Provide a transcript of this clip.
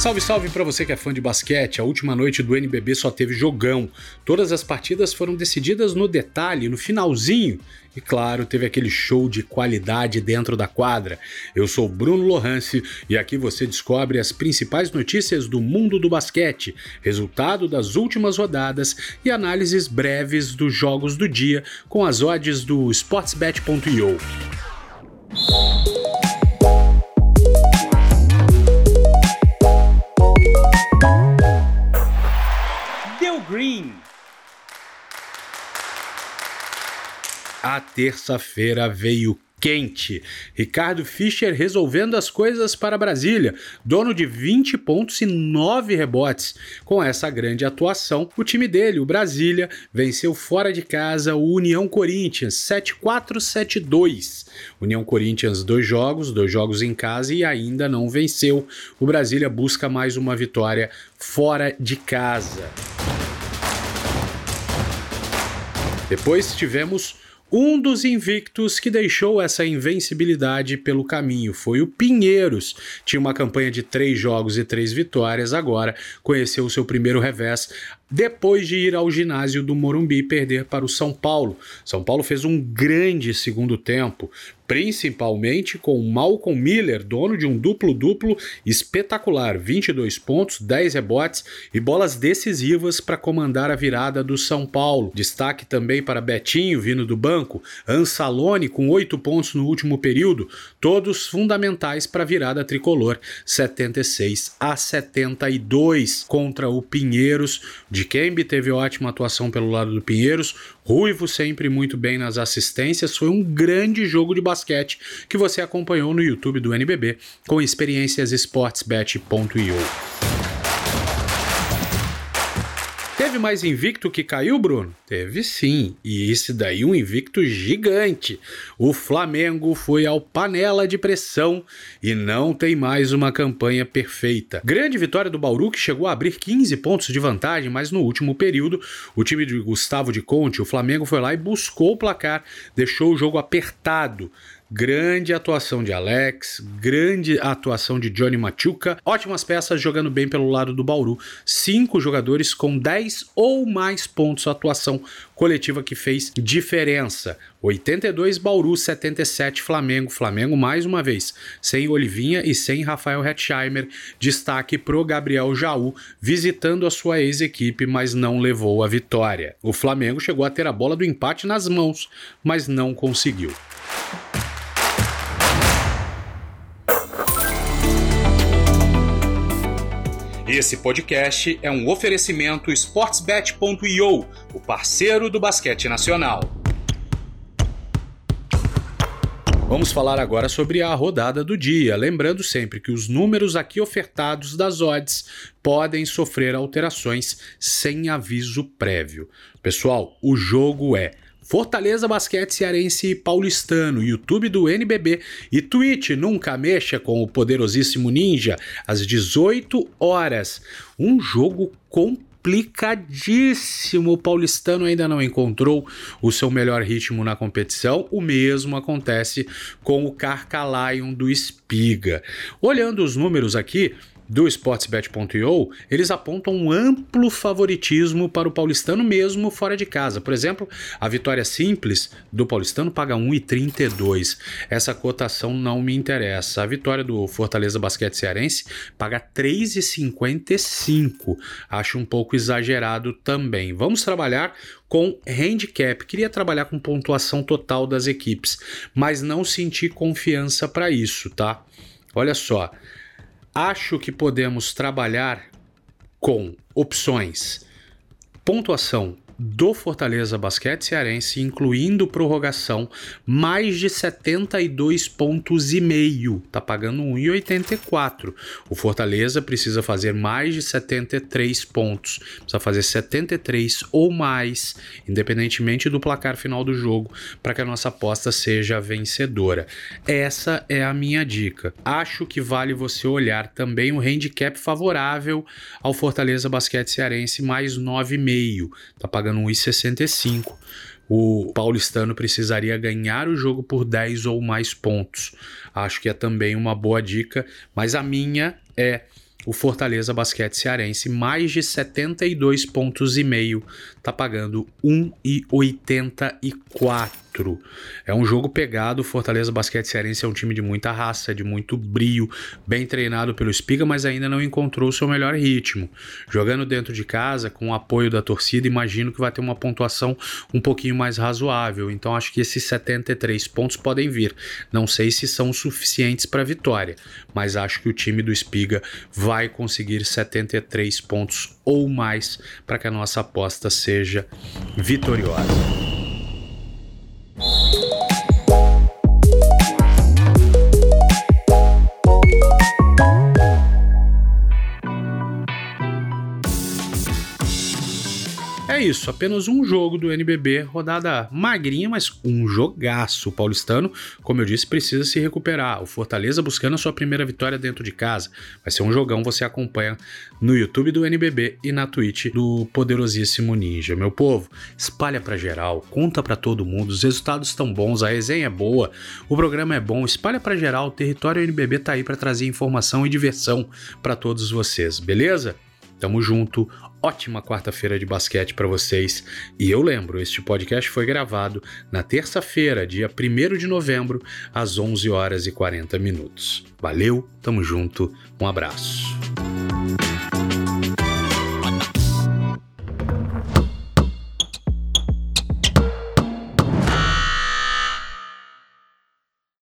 Salve, salve para você que é fã de basquete. A última noite do NBB só teve jogão. Todas as partidas foram decididas no detalhe, no finalzinho. E claro, teve aquele show de qualidade dentro da quadra. Eu sou Bruno Lohance e aqui você descobre as principais notícias do mundo do basquete, resultado das últimas rodadas e análises breves dos jogos do dia com as odds do sportsbet.io. terça-feira veio quente. Ricardo Fischer resolvendo as coisas para Brasília, dono de 20 pontos e 9 rebotes. Com essa grande atuação, o time dele, o Brasília, venceu fora de casa o União Corinthians 7-4-7-2. União Corinthians dois jogos, dois jogos em casa e ainda não venceu. O Brasília busca mais uma vitória fora de casa. Depois tivemos um dos invictos que deixou essa invencibilidade pelo caminho foi o Pinheiros. Tinha uma campanha de três jogos e três vitórias, agora conheceu o seu primeiro revés depois de ir ao ginásio do Morumbi perder para o São Paulo. São Paulo fez um grande segundo tempo, principalmente com Malcolm Miller, dono de um duplo-duplo espetacular, 22 pontos, 10 rebotes e bolas decisivas para comandar a virada do São Paulo. Destaque também para Betinho, vindo do banco, Ansalone com 8 pontos no último período, todos fundamentais para a virada tricolor, 76 a 72 contra o Pinheiros. De Kembe teve ótima atuação pelo lado do Pinheiros, Ruivo sempre muito bem nas assistências. Foi um grande jogo de basquete que você acompanhou no YouTube do NBB com experiências. Teve mais invicto que caiu, Bruno? Teve sim, e esse daí um invicto gigante. O Flamengo foi ao panela de pressão e não tem mais uma campanha perfeita. Grande vitória do Bauru que chegou a abrir 15 pontos de vantagem, mas no último período, o time de Gustavo de Conte, o Flamengo foi lá e buscou o placar, deixou o jogo apertado. Grande atuação de Alex, grande atuação de Johnny Machuca, ótimas peças jogando bem pelo lado do Bauru. Cinco jogadores com 10 ou mais pontos, atuação coletiva que fez diferença. 82 Bauru, 77 Flamengo. Flamengo mais uma vez, sem Olivinha e sem Rafael Hetzheimer. Destaque pro Gabriel Jaú, visitando a sua ex-equipe, mas não levou a vitória. O Flamengo chegou a ter a bola do empate nas mãos, mas não conseguiu. Esse podcast é um oferecimento sportsbet.io, o parceiro do basquete nacional. Vamos falar agora sobre a rodada do dia, lembrando sempre que os números aqui ofertados das odds podem sofrer alterações sem aviso prévio. Pessoal, o jogo é Fortaleza Basquete Cearense Paulistano, YouTube do NBB e Twitch Nunca Mexa com o poderosíssimo Ninja, às 18 horas. Um jogo complicadíssimo. O paulistano ainda não encontrou o seu melhor ritmo na competição. O mesmo acontece com o Carcalion do Espiga. Olhando os números aqui, do Sportsbet.io, eles apontam um amplo favoritismo para o paulistano mesmo fora de casa. Por exemplo, a vitória simples do paulistano paga 1,32. Essa cotação não me interessa. A vitória do Fortaleza Basquete Cearense paga 3,55. Acho um pouco exagerado também. Vamos trabalhar com handicap. Queria trabalhar com pontuação total das equipes, mas não senti confiança para isso, tá? Olha só, acho que podemos trabalhar com opções. Pontuação do Fortaleza Basquete Cearense, incluindo prorrogação, mais de 72 pontos e meio, tá pagando 1,84. O Fortaleza precisa fazer mais de 73 pontos, precisa fazer 73 ou mais, independentemente do placar final do jogo, para que a nossa aposta seja vencedora. Essa é a minha dica. Acho que vale você olhar também o handicap favorável ao Fortaleza Basquete Cearense mais 9,5, tá pagando pagando 1,65. O paulistano precisaria ganhar o jogo por 10 ou mais pontos. Acho que é também uma boa dica, mas a minha é o Fortaleza Basquete Cearense, mais de 72 pontos e meio, tá pagando 1,84. É um jogo pegado, Fortaleza Basquete Cearense é um time de muita raça, de muito brio, bem treinado pelo Espiga, mas ainda não encontrou seu melhor ritmo. Jogando dentro de casa, com o apoio da torcida, imagino que vai ter uma pontuação um pouquinho mais razoável, então acho que esses 73 pontos podem vir. Não sei se são suficientes para vitória, mas acho que o time do Espiga vai conseguir 73 pontos ou mais para que a nossa aposta seja vitoriosa. Isso, apenas um jogo do NBB, rodada magrinha, mas um jogaço. O paulistano, como eu disse, precisa se recuperar. O Fortaleza buscando a sua primeira vitória dentro de casa. Vai ser um jogão, você acompanha no YouTube do NBB e na Twitch do poderosíssimo Ninja. Meu povo, espalha para geral, conta para todo mundo, os resultados estão bons, a resenha é boa, o programa é bom, espalha para geral, o território NBB tá aí para trazer informação e diversão para todos vocês, beleza? Tamo junto. Ótima quarta-feira de basquete para vocês. E eu lembro, este podcast foi gravado na terça-feira, dia 1 de novembro, às 11 horas e 40 minutos. Valeu, tamo junto. Um abraço.